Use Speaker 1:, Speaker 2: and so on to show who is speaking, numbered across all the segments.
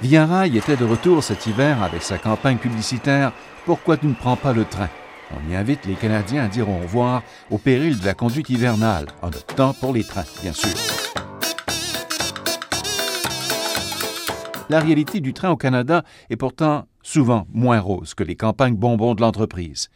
Speaker 1: Via était de retour cet hiver avec sa campagne publicitaire Pourquoi tu ne prends pas le train? On y invite les Canadiens à dire au revoir au péril de la conduite hivernale, en optant pour les trains, bien sûr. La réalité du train au Canada est pourtant souvent moins rose que les campagnes bonbons de l'entreprise.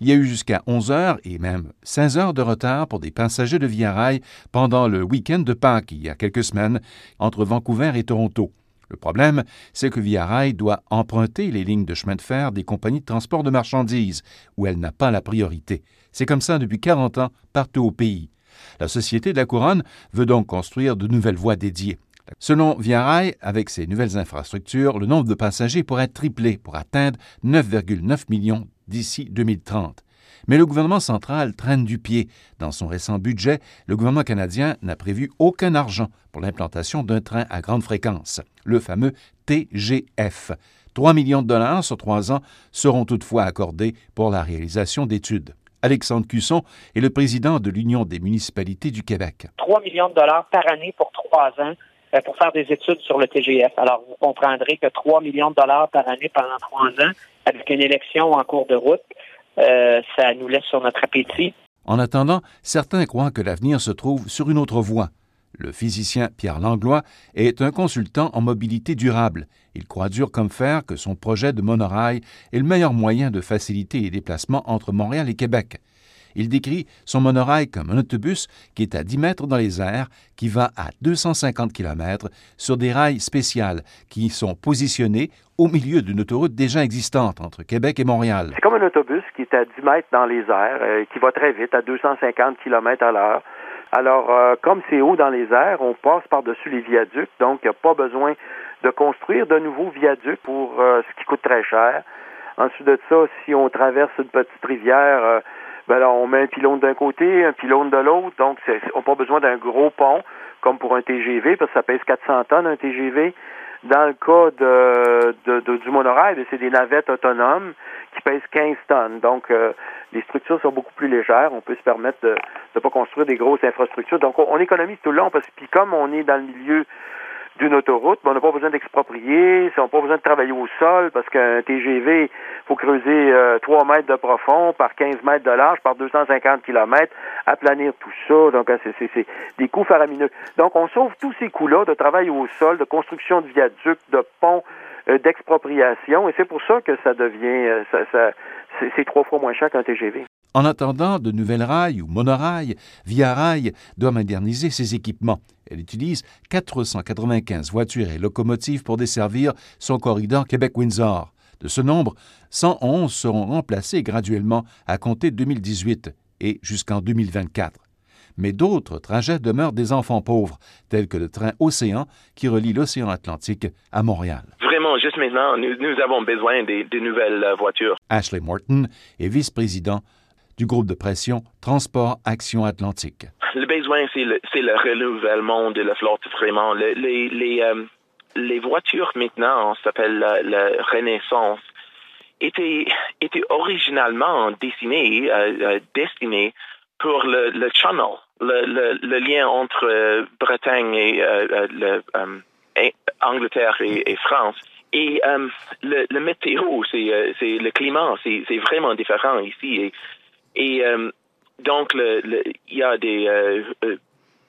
Speaker 1: Il y a eu jusqu'à 11 heures et même 16 heures de retard pour des passagers de Via Rail pendant le week-end de Pâques il y a quelques semaines entre Vancouver et Toronto. Le problème, c'est que Via Rail doit emprunter les lignes de chemin de fer des compagnies de transport de marchandises, où elle n'a pas la priorité. C'est comme ça depuis 40 ans partout au pays. La Société de la Couronne veut donc construire de nouvelles voies dédiées. Selon Via Rail, avec ces nouvelles infrastructures, le nombre de passagers pourrait tripler pour atteindre 9,9 millions d'ici 2030. Mais le gouvernement central traîne du pied. Dans son récent budget, le gouvernement canadien n'a prévu aucun argent pour l'implantation d'un train à grande fréquence, le fameux TGF. 3 millions de dollars sur trois ans seront toutefois accordés pour la réalisation d'études. Alexandre Cusson est le président de l'Union des municipalités du Québec.
Speaker 2: 3 millions de dollars par année pour trois ans euh, pour faire des études sur le TGF. Alors, vous comprendrez que 3 millions de dollars par année pendant trois ans, avec une élection en cours de route, euh, ça nous laisse sur notre appétit.
Speaker 1: En attendant, certains croient que l'avenir se trouve sur une autre voie. Le physicien Pierre Langlois est un consultant en mobilité durable. Il croit dur comme fer que son projet de monorail est le meilleur moyen de faciliter les déplacements entre Montréal et Québec. Il décrit son monorail comme un autobus qui est à 10 mètres dans les airs, qui va à 250 km sur des rails spéciales qui sont positionnés au milieu d'une autoroute déjà existante entre Québec et Montréal.
Speaker 3: C'est comme un autobus qui est à 10 mètres dans les airs, euh, qui va très vite, à 250 km à l'heure. Alors, euh, comme c'est haut dans les airs, on passe par-dessus les viaducs, donc il n'y a pas besoin de construire de nouveaux viaducs pour euh, ce qui coûte très cher. Ensuite de ça, si on traverse une petite rivière, ben là, on met un pylône d'un côté, un pylône de l'autre, donc on n'a pas besoin d'un gros pont comme pour un TGV, parce que ça pèse 400 tonnes un TGV. Dans le cas de, du monorail, ben, c'est des navettes autonomes qui pèsent 15 tonnes. Donc, euh, les structures sont beaucoup plus légères. On peut se permettre de ne pas construire des grosses infrastructures. Donc, on, économise tout le long parce que puis comme on est dans le milieu d'une autoroute, ben, on n'a pas besoin d'exproprier, on n'a pas besoin de travailler au sol parce qu'un TGV, faut creuser euh, 3 mètres de profond par 15 mètres de large par 250 km, aplanir tout ça. Donc, hein, c'est des coûts faramineux. Donc, on sauve tous ces coûts-là de travail au sol, de construction de viaducs, de ponts, euh, d'expropriation, et c'est pour ça que ça devient, euh, ça, ça c'est trois fois moins cher qu'un TGV.
Speaker 1: En attendant, de nouvelles rails ou monorails, Via Rail doit moderniser ses équipements. Elle utilise 495 voitures et locomotives pour desservir son corridor Québec-Windsor. De ce nombre, 111 seront remplacés graduellement à compter de 2018 et jusqu'en 2024. Mais d'autres trajets demeurent des enfants pauvres, tels que le train Océan qui relie l'océan Atlantique à Montréal.
Speaker 4: Vraiment, juste maintenant, nous, avons besoin de nouvelles euh, voitures.
Speaker 1: Ashley Morton est vice-président du groupe de pression Transport Action Atlantique.
Speaker 4: Le besoin, c'est le, le, renouvellement de la flotte, vraiment. les, les, euh, les, voitures maintenant, s'appelle la, Renaissance, étaient, étaient originalement euh, euh, destinées pour le, channel, le, lien entre Bretagne et, le, Angleterre et, et, France. Et le, météo, c'est le climat, c'est vraiment différent ici. Et et euh, donc, il y a des euh, euh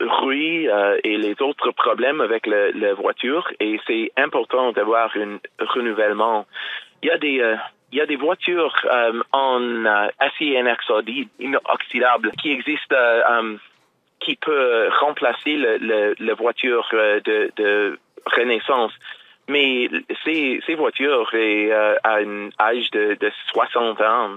Speaker 4: euh, et les autres problèmes avec la voiture et c'est important d'avoir un renouvellement. Il y a des il y a des voitures en acier inoxydable qui existent qui peut remplacer le, la voiture de, de Renaissance. Mais ces, ces voitures est à un âge de, de 60 ans.